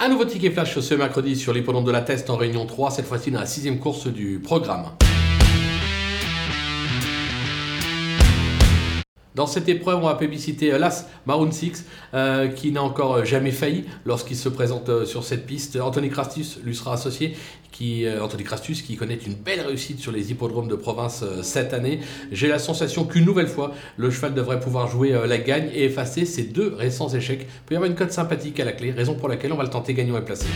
Un nouveau ticket flash ce mercredi sur l'hippodrome de la Teste en Réunion 3, cette fois-ci dans la sixième course du programme. Dans cette épreuve, on va publiciter euh, l'As Maroon 6, euh, qui n'a encore euh, jamais failli lorsqu'il se présente sur cette piste. Anthony Crastus lui sera associé. Qui, Anthony Crastus qui connaît une belle réussite sur les hippodromes de province cette année. J'ai la sensation qu'une nouvelle fois, le cheval devrait pouvoir jouer la gagne et effacer ses deux récents échecs. Il peut y avoir une cote sympathique à la clé, raison pour laquelle on va le tenter gagnant et placé.